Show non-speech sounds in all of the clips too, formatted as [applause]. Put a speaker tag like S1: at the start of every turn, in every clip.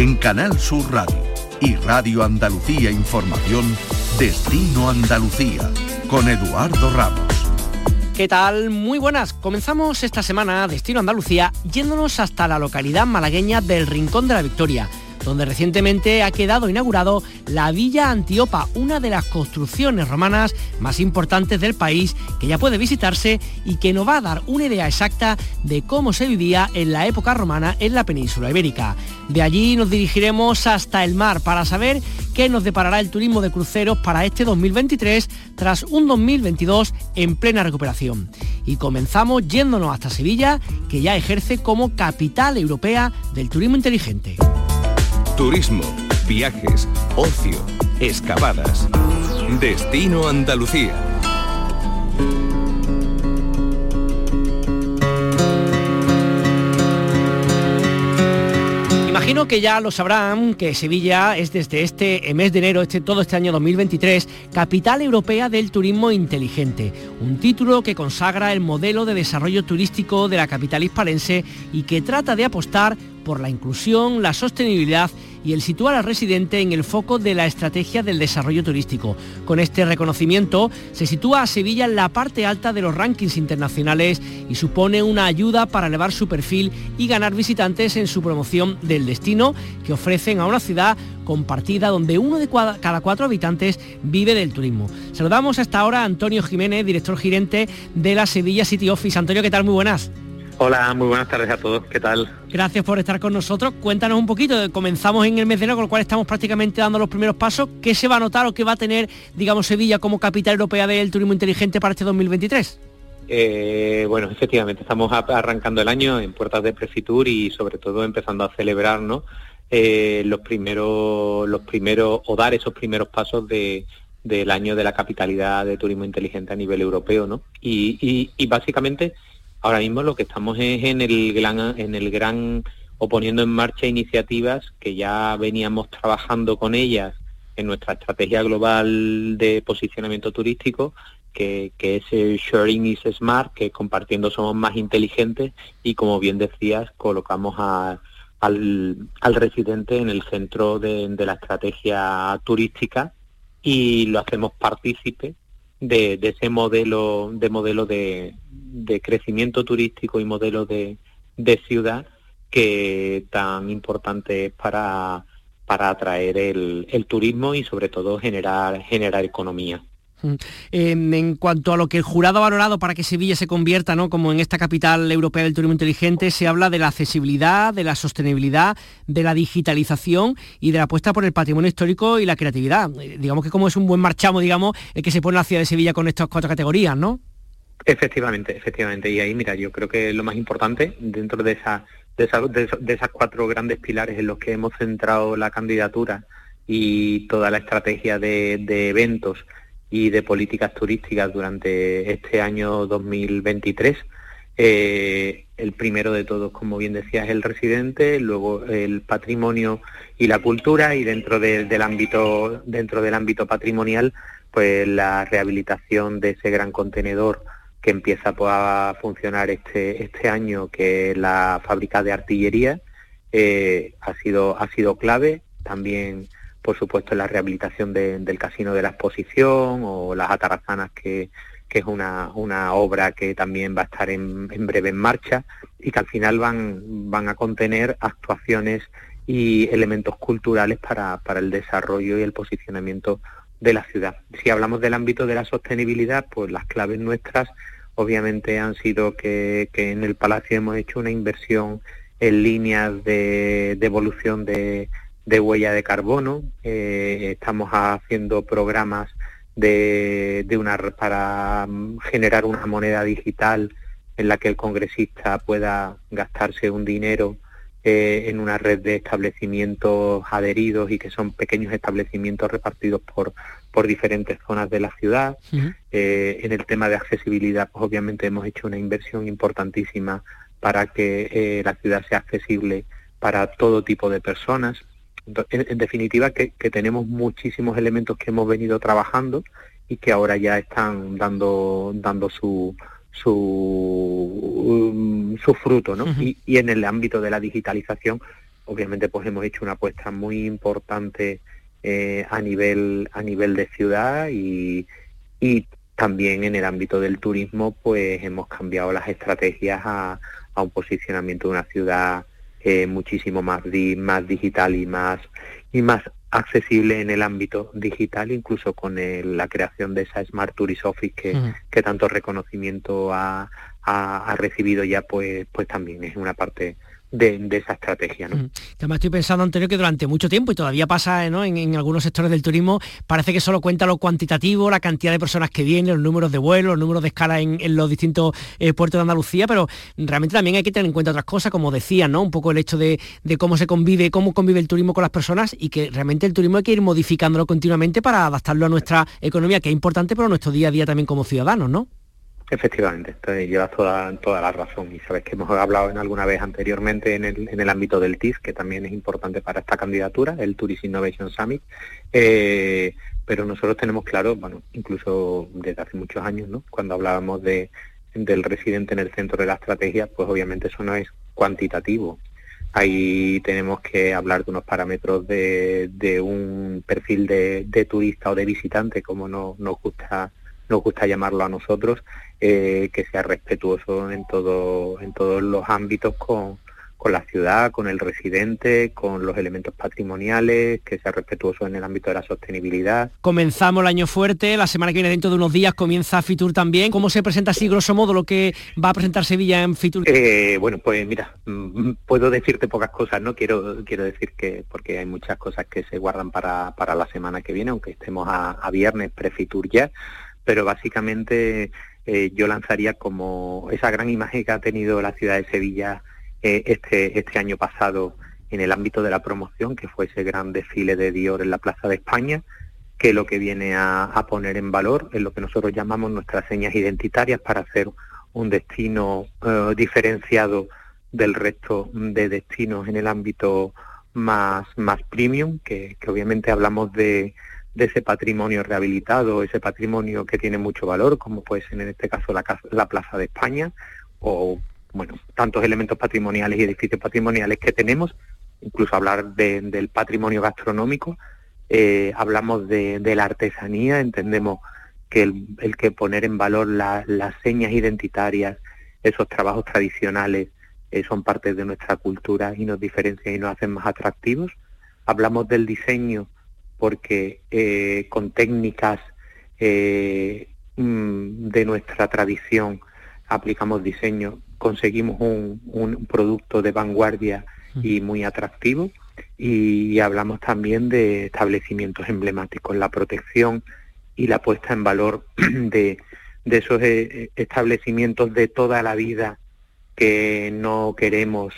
S1: En Canal Sur Radio y Radio Andalucía Información, Destino Andalucía, con Eduardo Ramos.
S2: ¿Qué tal? Muy buenas. Comenzamos esta semana Destino Andalucía yéndonos hasta la localidad malagueña del Rincón de la Victoria donde recientemente ha quedado inaugurado la Villa Antiopa, una de las construcciones romanas más importantes del país que ya puede visitarse y que nos va a dar una idea exacta de cómo se vivía en la época romana en la península ibérica. De allí nos dirigiremos hasta el mar para saber qué nos deparará el turismo de cruceros para este 2023 tras un 2022 en plena recuperación. Y comenzamos yéndonos hasta Sevilla, que ya ejerce como capital europea del turismo inteligente.
S1: Turismo, viajes, ocio, excavadas. Destino Andalucía.
S2: Imagino que ya lo sabrán que Sevilla es desde este mes de enero, este, todo este año 2023, capital europea del turismo inteligente, un título que consagra el modelo de desarrollo turístico de la capital hispalense y que trata de apostar por la inclusión, la sostenibilidad y el situar al residente en el foco de la estrategia del desarrollo turístico. Con este reconocimiento se sitúa a Sevilla en la parte alta de los rankings internacionales y supone una ayuda para elevar su perfil y ganar visitantes en su promoción del destino que ofrecen a una ciudad compartida donde uno de cada cuatro habitantes vive del turismo. Saludamos hasta ahora Antonio Jiménez, director gerente de la Sevilla City Office. Antonio, ¿qué tal? Muy buenas.
S3: Hola, muy buenas tardes a todos. ¿Qué tal?
S2: Gracias por estar con nosotros. Cuéntanos un poquito. Comenzamos en el mes de enero, con lo cual estamos prácticamente dando los primeros pasos. ¿Qué se va a notar o qué va a tener, digamos, Sevilla como capital europea del turismo inteligente para este 2023?
S3: Eh, bueno, efectivamente, estamos arrancando el año en puertas de Prefitur y sobre todo empezando a celebrar eh, los primeros, los primeros, o dar esos primeros pasos del año de la capitalidad de turismo inteligente a nivel europeo, ¿no? y básicamente Ahora mismo lo que estamos es en el gran, en el gran o poniendo en marcha iniciativas que ya veníamos trabajando con ellas en nuestra estrategia global de posicionamiento turístico, que, es el Sharing is Smart, que compartiendo somos más inteligentes y como bien decías, colocamos al, residente en el centro de, de la estrategia turística y lo hacemos partícipe de, ese modelo de modelo de, crecimiento turístico y modelo de, ciudad que tan importante es para, para atraer el, el turismo y sobre todo generar, generar economía.
S2: En cuanto a lo que el jurado ha valorado para que Sevilla se convierta ¿no? como en esta capital europea del turismo inteligente, se habla de la accesibilidad, de la sostenibilidad, de la digitalización y de la apuesta por el patrimonio histórico y la creatividad. Eh, digamos que como es un buen marchamo, digamos, el que se pone la ciudad de Sevilla con estas cuatro categorías, ¿no?
S3: Efectivamente, efectivamente. Y ahí, mira, yo creo que lo más importante dentro de, esas cuatro grandes pilares en los que hemos centrado la candidatura y toda la estrategia de eventos y de políticas turísticas durante este año 2023. Eh, el primero de todos, como bien decías, el residente, luego el patrimonio y la cultura y dentro del ámbito dentro del ámbito patrimonial, pues la rehabilitación de ese gran contenedor que empieza pues, a funcionar este este año, que es la fábrica de artillería, eh, ha sido ha sido clave. También por supuesto la rehabilitación del Casino de la Exposición o las Atarazanas, que, es una, una, obra que también va a estar en, breve en marcha y que al final van, van a contener actuaciones y elementos culturales para, para el desarrollo y el posicionamiento de la ciudad. Si hablamos del ámbito de la sostenibilidad, pues las claves nuestras obviamente han sido que, que en el Palacio hemos hecho una inversión en líneas de, de evolución de, de huella de carbono. Eh, estamos haciendo programas de, de una, para generar una moneda digital en la que el congresista pueda gastarse un dinero eh, en una red de establecimientos adheridos y que son pequeños establecimientos repartidos por, por diferentes zonas de la ciudad. Eh, en el tema de accesibilidad, pues obviamente hemos hecho una inversión importantísima para que la ciudad sea accesible para todo tipo de personas en, definitiva que, tenemos muchísimos elementos que hemos venido trabajando y que ahora ya están dando dando su su, um, su fruto ¿no? y, en el ámbito de la digitalización obviamente pues hemos hecho una apuesta muy importante eh, a nivel a nivel de ciudad y, y también en el ámbito del turismo pues hemos cambiado las estrategias a, a un posicionamiento de una ciudad eh, muchísimo más más digital y más y más accesible en el ámbito digital, incluso con la creación de esa Smart Tourist Office que, que tanto reconocimiento ha, ha, recibido ya, pues, pues también es una parte de, esa estrategia. ¿no?
S2: Además estoy pensando, Antonio, que durante mucho tiempo, y todavía pasa ¿no? en, algunos sectores del turismo, parece que solo cuenta lo cuantitativo, la cantidad de personas que vienen, los números de vuelos, los números de escala en, los distintos eh, puertos de Andalucía, pero realmente también hay que tener en cuenta otras cosas, como decía, ¿no? un poco el hecho de, cómo se convive, cómo convive el turismo con las personas y que realmente el turismo hay que ir modificándolo continuamente para adaptarlo a nuestra economía, que es importante, pero nuestro día a día también como ciudadanos, ¿no?
S3: Efectivamente, entonces llevas toda, toda la razón y sabes que hemos hablado en alguna vez anteriormente en el, en el ámbito del TIS, que también es importante para esta candidatura, el Tourist Innovation Summit, eh, pero nosotros tenemos claro, bueno, incluso desde hace muchos años, ¿no? cuando hablábamos de, del residente en el centro de la estrategia, pues obviamente eso no es cuantitativo. Ahí tenemos que hablar de unos parámetros de, de un perfil de, de turista o de visitante, como no, nos gusta nos gusta llamarlo a nosotros, eh, que sea respetuoso en, todo, en todos los ámbitos con, con la ciudad, con el residente, con los elementos patrimoniales, que sea respetuoso en el ámbito de la sostenibilidad.
S2: Comenzamos el año fuerte, la semana que viene dentro de unos días comienza Fitur también. ¿Cómo se presenta así grosso modo lo que va a presentar Sevilla en Fitur?
S3: Eh, bueno, pues mira, mm, puedo decirte pocas cosas, ¿no? Quiero, quiero decir que, porque hay muchas cosas que se guardan para, para la semana que viene, aunque estemos a, a viernes pre-Fitur ya, pero básicamente eh, yo lanzaría como esa gran imagen que ha tenido la ciudad de Sevilla eh, este, este año pasado en el ámbito de la promoción, que fue ese gran desfile de Dior en la Plaza de España, que lo que viene a, poner en valor es lo que nosotros llamamos nuestras señas identitarias para hacer un destino eh, diferenciado del resto de destinos en el ámbito más, más premium, que obviamente hablamos de, de ese patrimonio rehabilitado, ese patrimonio que tiene mucho valor, como puede ser en este caso la, la Plaza de España, o bueno, tantos elementos patrimoniales y edificios patrimoniales que tenemos, incluso hablar del patrimonio gastronómico, eh, hablamos de, la artesanía, entendemos que el, que poner en valor las señas identitarias, esos trabajos tradicionales, eh, son parte de nuestra cultura y nos diferencian y nos hacen más atractivos. Hablamos del diseño, porque eh, con técnicas eh, mm, de nuestra tradición aplicamos diseño, conseguimos un, producto de vanguardia y muy atractivo y hablamos también de establecimientos emblemáticos, la protección y la puesta en valor [clears throat] de, de esos eh, establecimientos de toda la vida que no queremos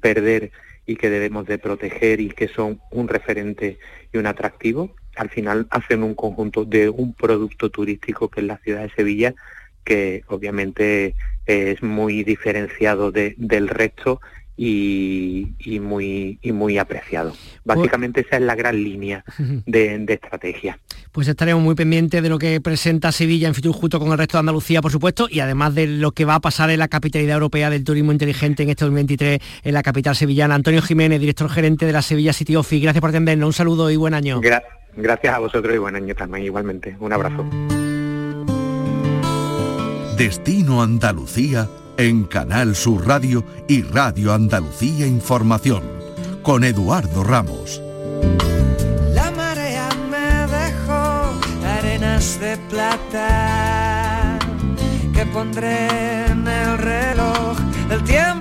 S3: perder y que debemos de proteger y que son un referente y un atractivo. Al final hacen un conjunto de un producto turístico que es la ciudad de Sevilla, que obviamente es muy diferenciado del resto y, muy, y muy apreciado. Pues Básicamente esa es la gran línea de, estrategia.
S2: Pues estaremos muy pendientes de lo que presenta Sevilla en Fitur junto con el resto de Andalucía, por supuesto, y además de lo que va a pasar en la capitalidad europea del turismo inteligente en este 2023 en la capital sevillana. Antonio Jiménez, director gerente de la Sevilla City Office, gracias por atendernos. Un saludo y buen año.
S3: gracias a vosotros y buen año también igualmente. Un abrazo.
S1: Destino Andalucía en Canal Sur Radio y Radio Andalucía Información, con Eduardo Ramos.
S4: La marea me dejó arenas de plata que pondré en el reloj el tiempo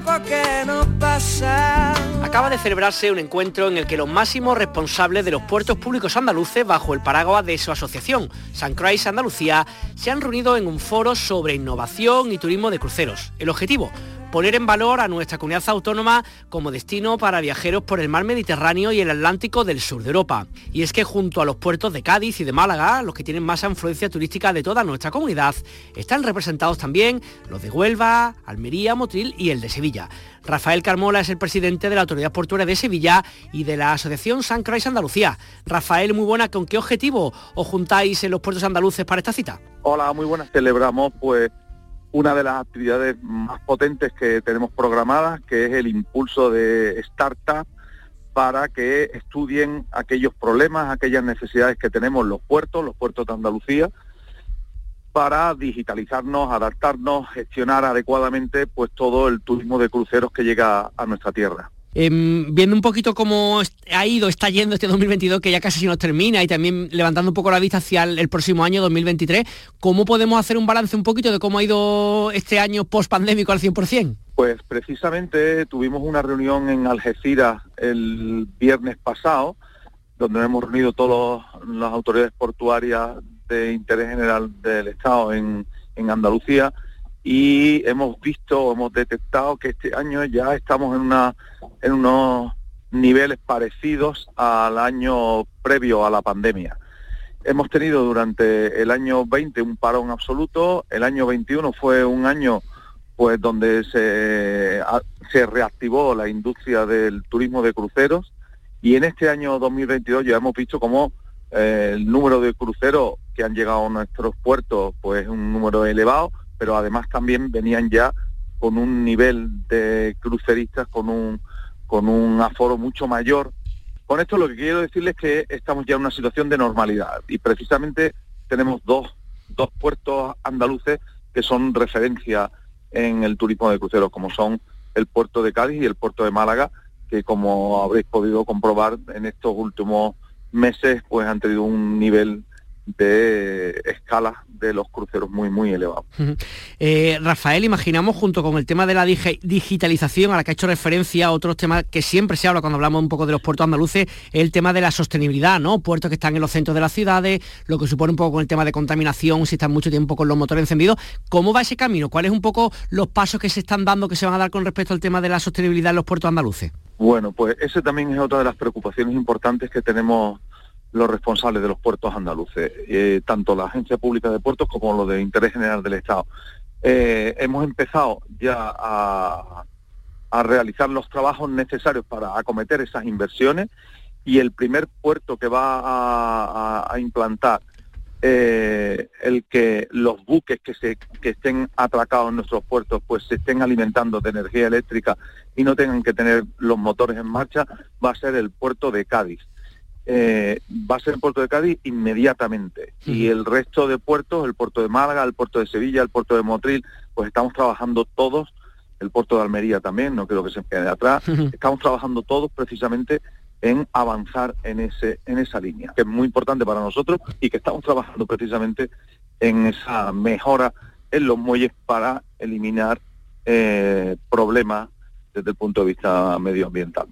S2: Acaba de celebrarse un encuentro en el que los máximos responsables de los puertos públicos andaluces, bajo el paraguas de su asociación, San Croix Andalucía, se han reunido en un foro sobre innovación y turismo de cruceros. El objetivo, poner en valor a nuestra comunidad autónoma como destino para viajeros por el mar Mediterráneo y el Atlántico del sur de Europa. Y es que junto a los puertos de Cádiz y de Málaga, los que tienen más influencia turística de toda nuestra comunidad, están representados también los de Huelva, Almería, Motril y el de Sevilla. Rafael Carmola es el presidente de la Autoridad Portuaria de Sevilla y de la Asociación San Croix Andalucía. Rafael, muy buena, ¿con qué objetivo os juntáis en los puertos andaluces para esta cita?
S5: Hola, muy buenas. Celebramos pues una de las actividades más potentes que tenemos programadas, que es el impulso de startups para que estudien aquellos problemas, aquellas necesidades que tenemos los puertos, los puertos de Andalucía, para digitalizarnos, adaptarnos, gestionar adecuadamente pues todo el turismo de cruceros que llega a nuestra tierra.
S2: Em, viendo un poquito cómo ha ido, está yendo este 2022, que ya casi se nos termina, y también levantando un poco la vista hacia el, próximo año 2023, ¿cómo podemos hacer un balance un poquito de cómo ha ido este año post-pandémico al 100%?
S5: Pues precisamente tuvimos una reunión en Algeciras el viernes pasado, donde hemos reunido todas las autoridades portuarias de interés general del Estado en, en Andalucía y hemos visto, hemos detectado que este año ya estamos en, una, en unos niveles parecidos al año previo a la pandemia. Hemos tenido durante el año 20 un parón absoluto, el año 21 fue un año pues donde se, se reactivó la industria del turismo de cruceros y en este año 2022 ya hemos visto cómo eh, el número de cruceros que han llegado a nuestros puertos pues es un número elevado, pero además también venían ya con un nivel de cruceristas con un, con un aforo mucho mayor. Con esto lo que quiero decirles es que estamos ya en una situación de normalidad y precisamente tenemos dos, dos puertos andaluces que son referencia en el turismo de cruceros, como son el puerto de Cádiz y el puerto de Málaga, que como habréis podido comprobar en estos últimos meses, pues han tenido un nivel de escala de los cruceros muy, muy elevados.
S2: Eh, Rafael, imaginamos junto con el tema de la digitalización a la que ha hecho referencia, otros temas que siempre se habla cuando hablamos un poco de los puertos andaluces, el tema de la sostenibilidad, ¿no? Puertos que están en los centros de las ciudades, lo que supone un poco con el tema de contaminación, si están mucho tiempo con los motores encendidos. ¿Cómo va ese camino? ¿Cuáles un poco los pasos que se están dando, que se van a dar con respecto al tema de la sostenibilidad en los puertos andaluces?
S5: Bueno, pues ese también es otra de las preocupaciones importantes que tenemos los responsables de los puertos andaluces, eh, tanto la Agencia Pública de Puertos como los de Interés General del Estado. Eh, hemos empezado ya a, realizar los trabajos necesarios para acometer esas inversiones y el primer puerto que va a, implantar eh, el que los buques que, se, que estén atracados en nuestros puertos pues se estén alimentando de energía eléctrica y no tengan que tener los motores en marcha va a ser el puerto de Cádiz. Eh, va a ser el puerto de Cádiz inmediatamente. Y el resto de puertos, el puerto de Málaga, el puerto de Sevilla, el puerto de Motril, pues estamos trabajando todos, el puerto de Almería también, no creo que se quede atrás, estamos trabajando todos precisamente en avanzar en ese en esa línea, que es muy importante para nosotros y que estamos trabajando precisamente en esa mejora en los muelles para eliminar eh, problemas desde el punto de vista medioambiental.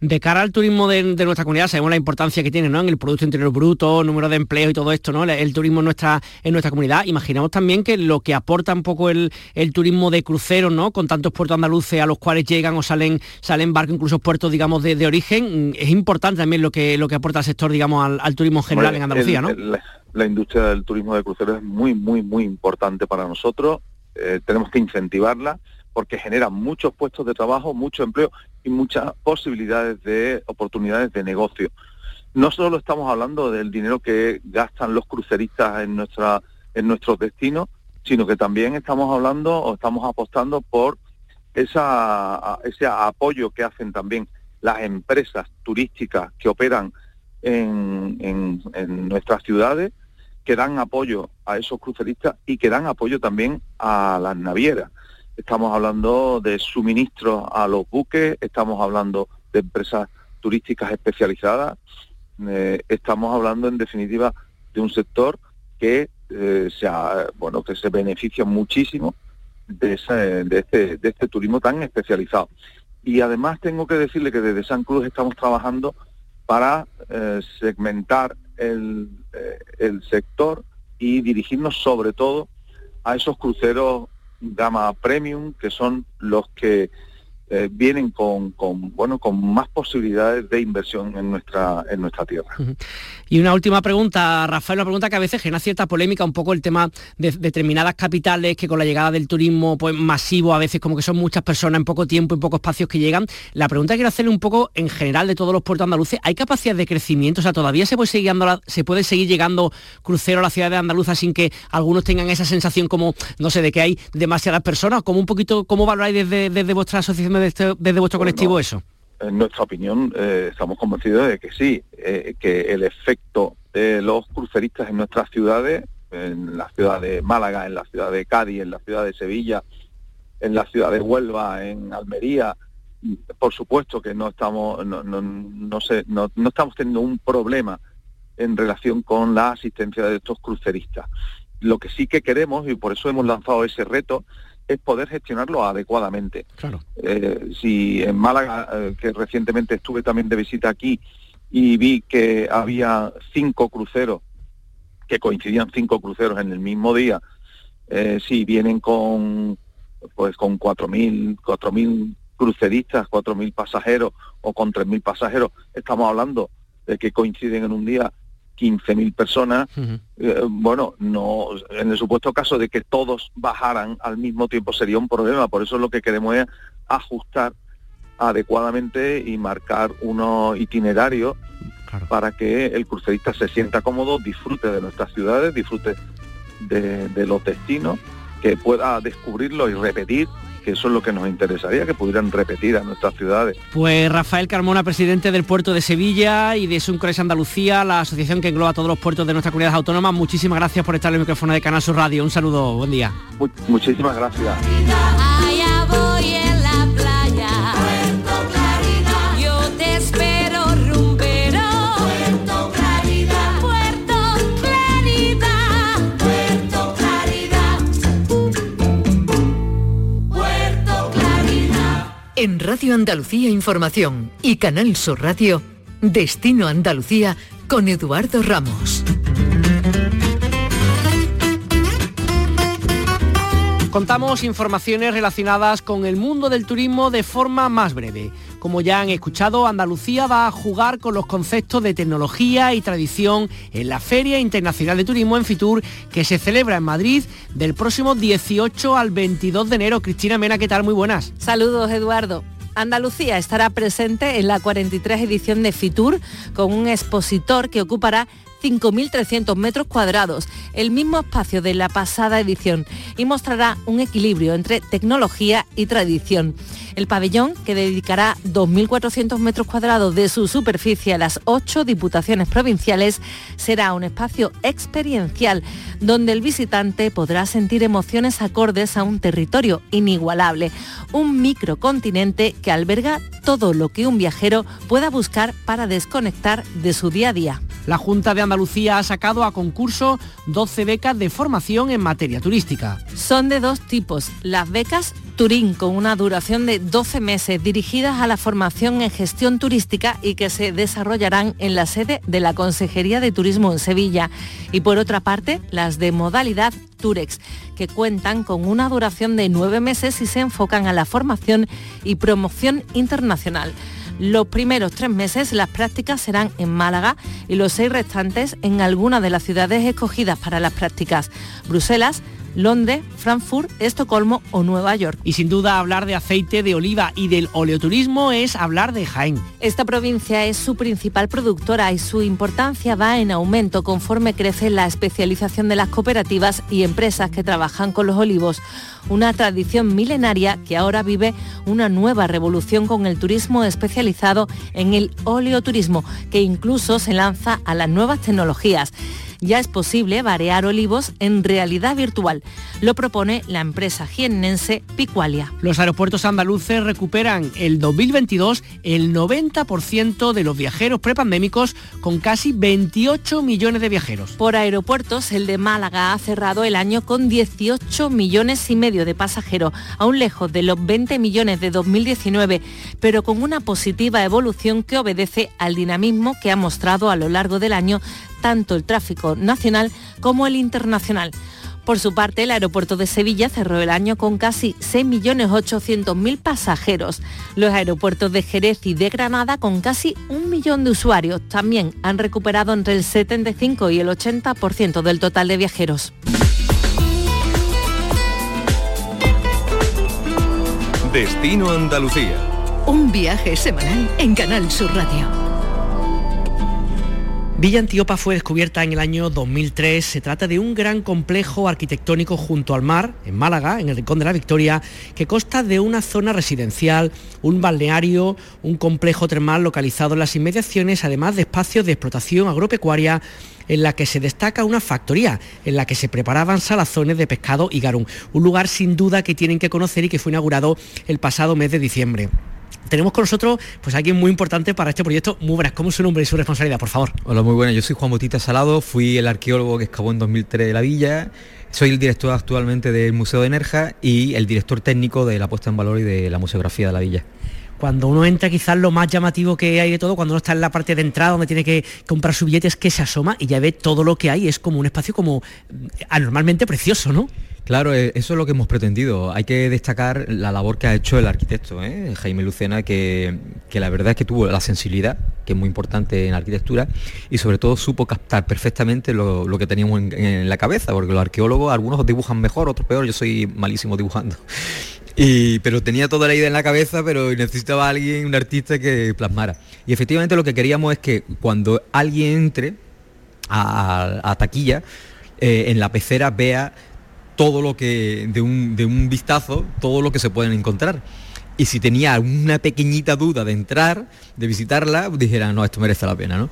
S2: De cara al turismo de, nuestra comunidad, sabemos la importancia que tiene ¿no? en el Producto Interior Bruto, número de empleo y todo esto, ¿no? el, turismo en nuestra, en nuestra comunidad. Imaginamos también que lo que aporta un poco el, turismo de cruceros, ¿no? con tantos puertos andaluces a los cuales llegan o salen, salen barcos, incluso puertos digamos, de, origen, es importante también lo que, lo que aporta el sector digamos, al, turismo en general en Andalucía. ¿no?
S5: la, industria del turismo de cruceros es muy, muy, muy importante para nosotros. Eh, tenemos que incentivarla porque genera muchos puestos de trabajo, mucho empleo y muchas posibilidades de oportunidades de negocio. No solo estamos hablando del dinero que gastan los cruceristas en nuestra en nuestros destinos, sino que también estamos hablando o estamos apostando por esa, ese apoyo que hacen también las empresas turísticas que operan en, en nuestras ciudades, que dan apoyo a esos cruceristas y que dan apoyo también a las navieras. Estamos hablando de suministros a los buques, estamos hablando de empresas turísticas especializadas, eh, estamos hablando en definitiva de un sector que eh, se bueno que se beneficia muchísimo de, este, de este turismo tan especializado. Y además tengo que decirle que desde San Cruz estamos trabajando para eh, segmentar el, el sector y dirigirnos sobre todo a esos cruceros gama premium, que son los que eh, vienen con, bueno con más posibilidades de inversión en nuestra en nuestra tierra.
S2: Y una última pregunta, Rafael, una pregunta que a veces genera cierta polémica, un poco el tema de determinadas capitales que con la llegada del turismo pues masivo, a veces como que son muchas personas en poco tiempo, en pocos espacios que llegan. La pregunta quiero hacerle un poco en general de todos los puertos andaluces, ¿hay capacidad de crecimiento? O sea, todavía se puede seguir, llegando crucero a la ciudad de Andaluza sin que algunos tengan esa sensación como, no sé, de que hay demasiadas personas, como un poquito, ¿cómo valoráis desde, desde vuestra asociación este, desde, vuestro colectivo eso?
S5: En nuestra opinión, eh, estamos convencidos de que sí, eh, que el efecto de los cruceristas en nuestras ciudades, en la ciudad de Málaga, en la ciudad de Cádiz, en la ciudad de Sevilla, en la ciudad de Huelva, en Almería, por supuesto que no estamos, no, no, no, no estamos teniendo un problema en relación con la asistencia de estos cruceristas. Lo que sí que queremos, y por eso hemos lanzado ese reto, es poder gestionarlo adecuadamente.
S2: Claro.
S5: Eh, si en Málaga, eh, que recientemente estuve también de visita aquí y vi que había cinco cruceros, que coincidían cinco cruceros en el mismo día, eh, si vienen con pues con 4.000 4.000 cruceristas, 4.000 pasajeros o con 3.000 pasajeros, estamos hablando de que coinciden en un día 15.000 personas, eh, bueno, no, en el supuesto caso de que todos bajaran al mismo tiempo sería un problema. Por eso lo que queremos es ajustar adecuadamente y marcar unos itinerarios para que el crucerista se sienta cómodo, disfrute de nuestras ciudades, disfrute de los destinos, que pueda descubrirlo y repetir que eso es lo que nos interesaría, que pudieran repetir a nuestras ciudades.
S2: Pues Rafael Carmona, presidente del puerto de Sevilla y de Suncres Andalucía, la asociación que engloba todos los puertos de nuestra comunidad autónoma, muchísimas gracias por estar en el micrófono de Canal Sur Radio. Un saludo, buen día.
S5: muchísimas gracias.
S6: En Radio Andalucía Información y Canal Sur Radio, Destino Andalucía con Eduardo Ramos.
S2: Contamos informaciones relacionadas con el mundo del turismo de forma más breve. Como ya han escuchado, Andalucía va a jugar con los conceptos de tecnología y tradición en la Feria Internacional de Turismo en Fitur, que se celebra en Madrid del próximo 18 al 22 de enero. Cristina Mena, ¿qué tal? Muy buenas.
S7: Saludos, Eduardo. Andalucía estará presente en la 43 edición de Fitur con un expositor que ocupará 5.300 metros cuadrados, el mismo espacio de la pasada edición, y mostrará un equilibrio entre tecnología y tradición. El pabellón, que dedicará 2.400 metros cuadrados de su superficie a las ocho diputaciones provinciales, será un espacio experiencial donde el visitante podrá sentir emociones acordes a un territorio inigualable, un microcontinente que alberga todo lo que un viajero pueda buscar para desconectar de su día a día.
S2: La Junta de Andalucía ha sacado a concurso 12 becas de formación en materia turística.
S7: Son de dos tipos, las becas Turín, con una duración de 12 meses, dirigidas a la formación en gestión turística y que se desarrollarán en la sede de la Consejería de Turismo en Sevilla. Y por otra parte, las de modalidad Turex, que cuentan con una duración de nueve meses y se enfocan a la formación y promoción internacional. Los primeros tres meses las prácticas serán en Málaga y los seis restantes en alguna de las ciudades escogidas para las prácticas. Bruselas, Londres, Frankfurt, Estocolmo o Nueva York.
S2: Y sin duda hablar de aceite de oliva y del oleoturismo es hablar de Jaén.
S7: Esta provincia es su principal productora y su importancia va en aumento conforme crece la especialización de las cooperativas y empresas que trabajan con los olivos. Una tradición milenaria que ahora vive una nueva revolución con el turismo especializado en el oleoturismo, que incluso se lanza a las nuevas tecnologías ya es posible variar olivos en realidad virtual. Lo propone la empresa jiennense Picualia.
S2: Los aeropuertos andaluces recuperan el 2022 el 90% de los viajeros prepandémicos con casi 28 millones de viajeros.
S7: Por aeropuertos, el de Málaga ha cerrado el año con 18 millones y medio de pasajeros, aún lejos de los 20 millones de 2019, pero con una positiva evolución que obedece al dinamismo que ha mostrado a lo largo del año tanto el tráfico nacional como el internacional. Por su parte, el aeropuerto de Sevilla cerró el año con casi 6.800.000 pasajeros. Los aeropuertos de Jerez y de Granada, con casi un millón de usuarios, también han recuperado entre el 75 y el 80% del total de viajeros.
S8: Destino Andalucía.
S6: Un viaje semanal en Canal Sur Radio.
S2: Villa Antíopa fue descubierta en el año 2003. Se trata de un gran complejo arquitectónico junto al mar, en Málaga, en el Rincón de la Victoria, que consta de una zona residencial, un balneario, un complejo termal localizado en las inmediaciones, además de espacios de explotación agropecuaria en la que se destaca una factoría en la que se preparaban salazones de pescado y garum, un lugar sin duda que tienen que conocer y que fue inaugurado el pasado mes de diciembre. Tenemos con nosotros pues alguien muy importante para este proyecto. Muy buenas, ¿cómo es su nombre y su responsabilidad, por favor?
S9: Hola, muy buenas. Yo soy Juan Botita Salado, fui el arqueólogo que excavó en 2003 de la villa. Soy el director actualmente del Museo de Nerja y el director técnico de la puesta en valor y de la museografía de la villa
S2: cuando uno entra quizás lo más llamativo que hay de todo, cuando uno está en la parte de entrada donde tiene que comprar su billete es que se asoma y ya ve todo lo que hay, es como un espacio como anormalmente precioso, ¿no?
S9: Claro, eh, eso es lo que hemos pretendido. Hay que destacar la labor que ha hecho el arquitecto, ¿eh? Jaime Lucena, que, la verdad es que tuvo la sensibilidad, que es muy importante en la arquitectura, y sobre todo supo captar perfectamente lo, que teníamos en, la cabeza, porque los arqueólogos, algunos dibujan mejor, otros peor, yo soy malísimo dibujando. pero tenía toda la idea en la cabeza, pero necesitaba alguien, un artista que plasmara. Y efectivamente lo que queríamos es que cuando alguien entre a, taquilla, eh, en la pecera vea todo lo que, de un, de un vistazo, todo lo que se pueden encontrar. Y si tenía una pequeñita duda de entrar, de visitarla, dijera, no, esto merece la pena, ¿no?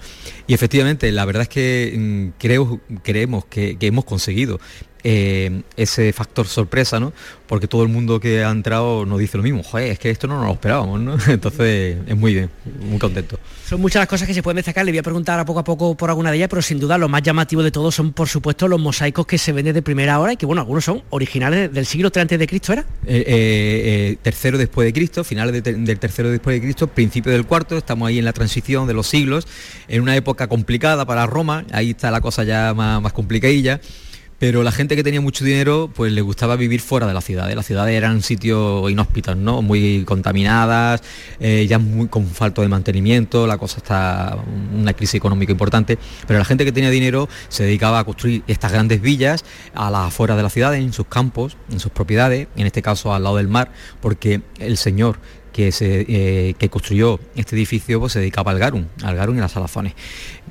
S9: Y efectivamente, la verdad es que mm, creo, creemos que, que hemos conseguido eh, ese factor sorpresa, ¿no? Porque todo el mundo que ha entrado nos dice lo mismo, joder, es que esto no nos lo esperábamos, ¿no? [laughs] Entonces es muy bien, muy contento.
S2: Son muchas las cosas que se pueden destacar, le voy a preguntar a poco a poco por alguna de ellas, pero sin duda lo más llamativo de todo son por supuesto los mosaicos que se venden de primera hora y que bueno, algunos son originales del siglo III antes de Cristo, ¿era?
S9: Eh, eh, tercero después de Cristo, finales del tercero después de Cristo, principio del cuarto, estamos ahí en la transición de los siglos, en una época complicada para Roma, ahí está la cosa ya más, más complicadilla pero la gente que tenía mucho dinero pues le gustaba vivir fuera de la ciudad. Las ciudades eran sitios inhóspitos, ¿no? Muy contaminadas, eh, ya muy con falta de mantenimiento, la cosa está una crisis económica importante, pero la gente que tenía dinero se dedicaba a construir estas grandes villas a las afueras de la ciudad, en sus campos, en sus propiedades, en este caso al lado del mar, porque el señor que, se, eh, que construyó este edificio pues, se dedicaba al garum, al garum y las salazones,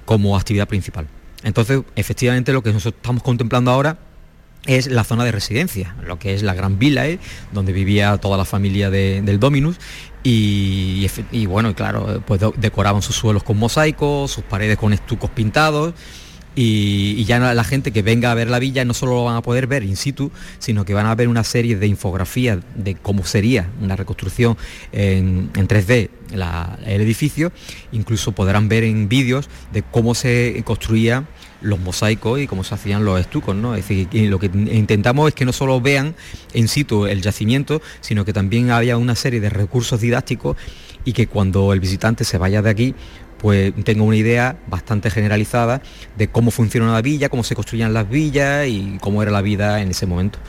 S9: como actividad principal. Entonces, efectivamente, lo que nosotros estamos contemplando ahora es la zona de residencia, lo que es la Gran Villa, ¿eh? donde vivía toda la familia del Dominus. Y, bueno, claro, pues decoraban sus suelos con mosaicos, sus paredes con estucos pintados y, ya la gente que venga a ver la villa no solo lo van a poder ver in situ, sino que van a ver una serie de infografías de cómo sería una reconstrucción en, 3D el edificio, incluso podrán ver en vídeos de cómo se construían los mosaicos y cómo se hacían los estucos, ¿no? Es decir, lo que intentamos es que no solo vean en situ el yacimiento, sino que también haya una serie de recursos didácticos y que cuando el visitante se vaya de aquí pues tengo una idea bastante generalizada de cómo funciona la villa, cómo se construían las villas y cómo era la vida en ese momento.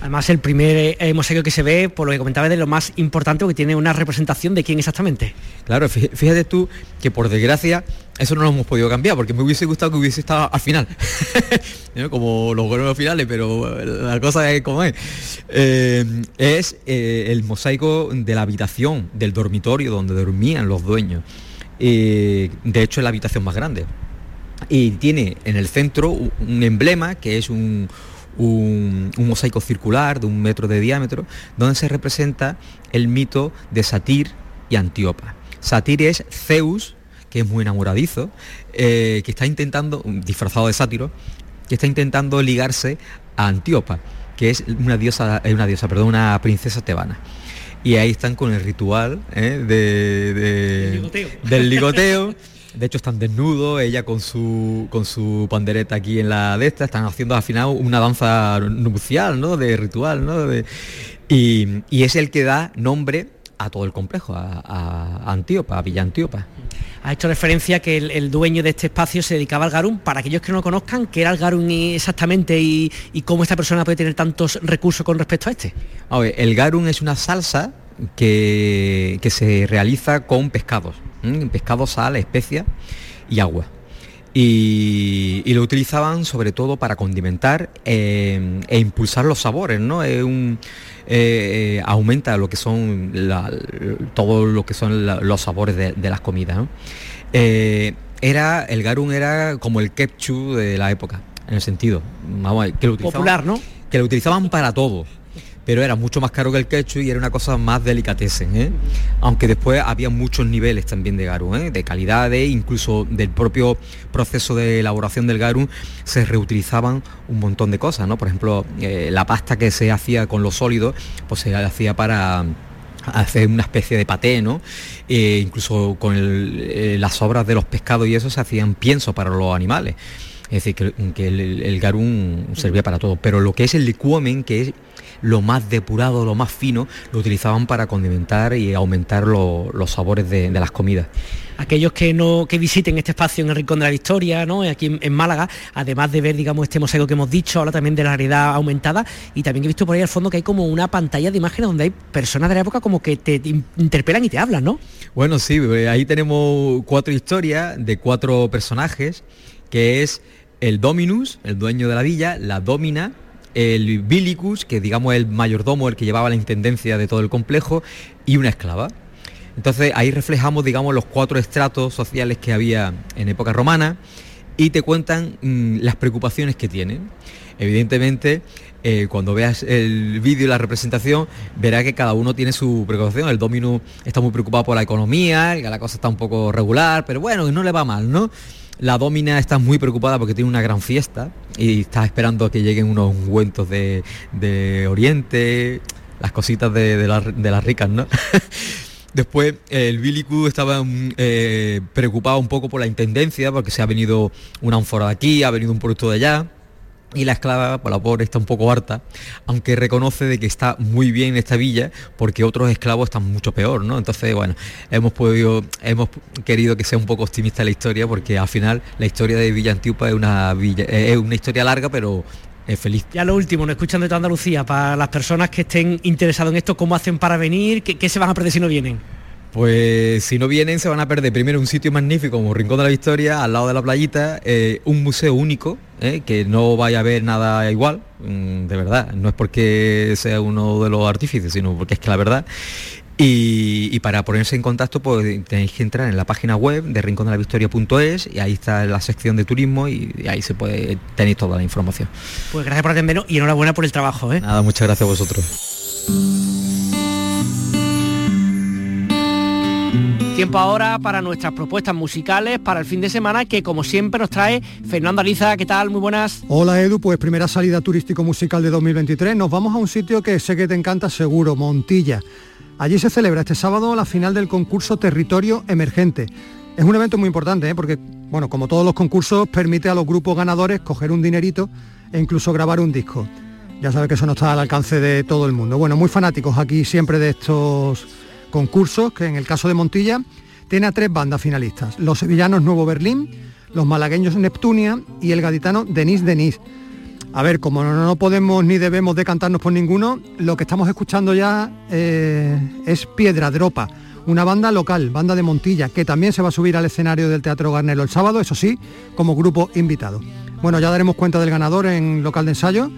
S2: Además, el primer eh, mosaico que se ve, por lo que comentaba, es de lo más importante, porque tiene una representación de quién exactamente.
S9: Claro, fíjate tú que por desgracia eso no lo hemos podido cambiar, porque me hubiese gustado que hubiese estado al final, [laughs] como los buenos finales, pero la cosa es como es. Eh, es eh, el mosaico de la habitación, del dormitorio donde dormían los dueños de hecho es la habitación más grande. Y tiene en el centro un emblema que es un, mosaico circular de un metro de diámetro, donde se representa el mito de Satir y Antíopa. Satir es Zeus, que es muy enamoradizo, eh, que está intentando, disfrazado de sátiro, que está intentando ligarse a Antíopa, que es una diosa, una diosa, perdón, una princesa tebana y ahí están con el ritual ¿eh? del ligoteo. [laughs] De hecho están desnudos, ella con su con su pandereta aquí en la de esta, están haciendo al final una danza nupcial, ¿no? De ritual, ¿no? y, es el que da nombre a todo el complejo, a, a Antíopa, a Villa Antíopa.
S2: Ha hecho referencia que el, dueño de este espacio se dedicaba al garum. Para aquellos que no lo conozcan, ¿qué era el garum exactamente y, cómo esta persona puede tener tantos recursos con respecto a este?
S9: el garum es una salsa que, se realiza con pescados, pescado, sal, especia y agua. Y, lo utilizaban sobre todo para condimentar eh, e impulsar los sabores, ¿no? Eh, aumenta lo que son todo lo que son los sabores de, las comidas. Eh, era, el garum era como el ketchup de la época, en el sentido,
S2: que lo Popular, ¿no?
S9: Que lo utilizaban para todo pero era mucho más caro que el ketchup y era una cosa más delicatessen, ¿eh? aunque después había muchos niveles también de garum, ¿eh? de calidades, incluso del propio proceso de elaboración del garum se reutilizaban un montón de cosas, ¿no? Por ejemplo, eh, la pasta que se hacía con los sólidos, pues se hacía para hacer una especie de paté, ¿no? incluso con las obras de los pescados y eso se hacían pienso para los animales. Es decir, que, el, garum servía para todo. Pero lo que es el licuomen, que es lo más depurado, lo más fino, lo utilizaban para condimentar y aumentar los sabores de, las comidas
S2: aquellos que no que visiten este espacio en el Rincón de la Victoria, ¿no? aquí en, Málaga, además de ver, digamos, este mosaico que hemos dicho, ahora también de la realidad aumentada, y también he visto por ahí al fondo que hay como una pantalla de imágenes donde hay personas de la época como que te interpelan y te hablan, ¿no?
S9: Bueno, sí, eh, ahí tenemos cuatro historias de cuatro personajes, que es el Dominus, el dueño de la villa, la Domina, el Bilicus, que digamos el mayordomo, el que llevaba la intendencia de todo el complejo, y una esclava. Entonces ahí reflejamos, digamos, los cuatro estratos sociales que había en época romana y te cuentan mm, las preocupaciones que tienen. Evidentemente, eh, cuando veas el vídeo y la representación, verás que cada uno tiene su preocupación. El Dominus está muy preocupado por la economía, que la cosa está un poco regular, pero bueno, no le va mal, ¿no? La Domina está muy preocupada porque tiene una gran fiesta y está esperando a que lleguen unos ungüentos de, Oriente, las cositas de, las ricas, ¿no? [laughs] Después el Billy estaba mm, eh, preocupado un poco por la intendencia, porque se ha venido una ánfora de aquí, ha venido un producto de allá, y la esclava, por la pobre, está un poco harta, aunque reconoce de que está muy bien en esta villa, porque otros esclavos están mucho peor, ¿no? Entonces, bueno, hemos podido, hemos querido que sea un poco optimista la historia, porque al final la historia de Villa Antiupa es una villa, es una historia larga, pero es feliz.
S2: Ya lo último, nos escuchan de toda Andalucía, para las personas que estén interesadas en esto, ¿cómo hacen para venir? ¿Qué, qué se van a perder si no vienen?
S9: Pues si no vienen se van a perder primero un sitio magnífico como Rincón de la Victoria, al lado de la playita, eh, un museo único, eh, que no vaya a ver nada igual, mm, de verdad, no es porque sea uno de los artífices, sino porque es que la verdad. Y, para ponerse en contacto pues tenéis que entrar en la página web de rincondelavictoria.es y ahí está la sección de turismo y, ahí se puede tener toda la información.
S2: Pues gracias por atendernos y enhorabuena por el trabajo. ¿eh?
S9: Nada, muchas gracias a vosotros.
S2: Tiempo ahora para nuestras propuestas musicales para el fin de semana que como siempre nos trae Fernando Aliza. ¿Qué tal? Muy buenas.
S10: Hola Edu, pues primera salida turístico musical de 2023. Nos vamos a un sitio que sé que te encanta seguro, Montilla. Allí se celebra este sábado la final del concurso Territorio Emergente. Es un evento muy importante ¿eh? porque, bueno, como todos los concursos, permite a los grupos ganadores coger un dinerito e incluso grabar un disco. Ya sabes que eso no está al alcance de todo el mundo. Bueno, muy fanáticos aquí siempre de estos concursos que en el caso de Montilla tiene a tres bandas finalistas, los sevillanos Nuevo Berlín, los malagueños Neptunia y el gaditano Denis Denis. A ver, como no, podemos ni debemos decantarnos por ninguno, lo que estamos escuchando ya eh, es Piedra Dropa, una banda local, banda de Montilla, que también se va a subir al escenario del Teatro Garnelo el sábado, eso sí, como grupo invitado. Bueno, ya daremos cuenta del ganador en local de ensayo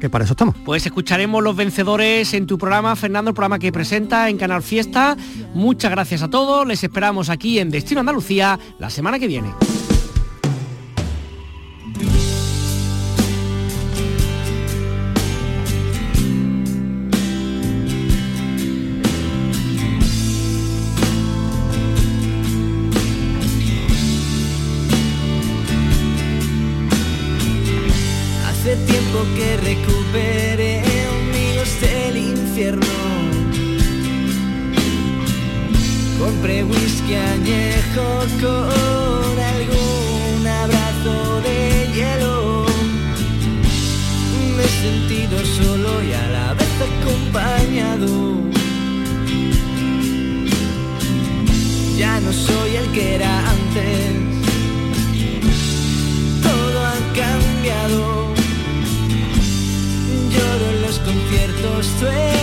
S10: que para eso estamos.
S2: Pues escucharemos los vencedores en tu programa, Fernando, el programa que presenta en Canal Fiesta. Muchas gracias a todos, les esperamos aquí en Destino Andalucía la semana que viene.
S4: Compré whisky añejo con algún abrazo de hielo. Me he sentido solo y a la vez acompañado. Ya no soy el que era antes. Todo ha cambiado. Lloro en los conciertos.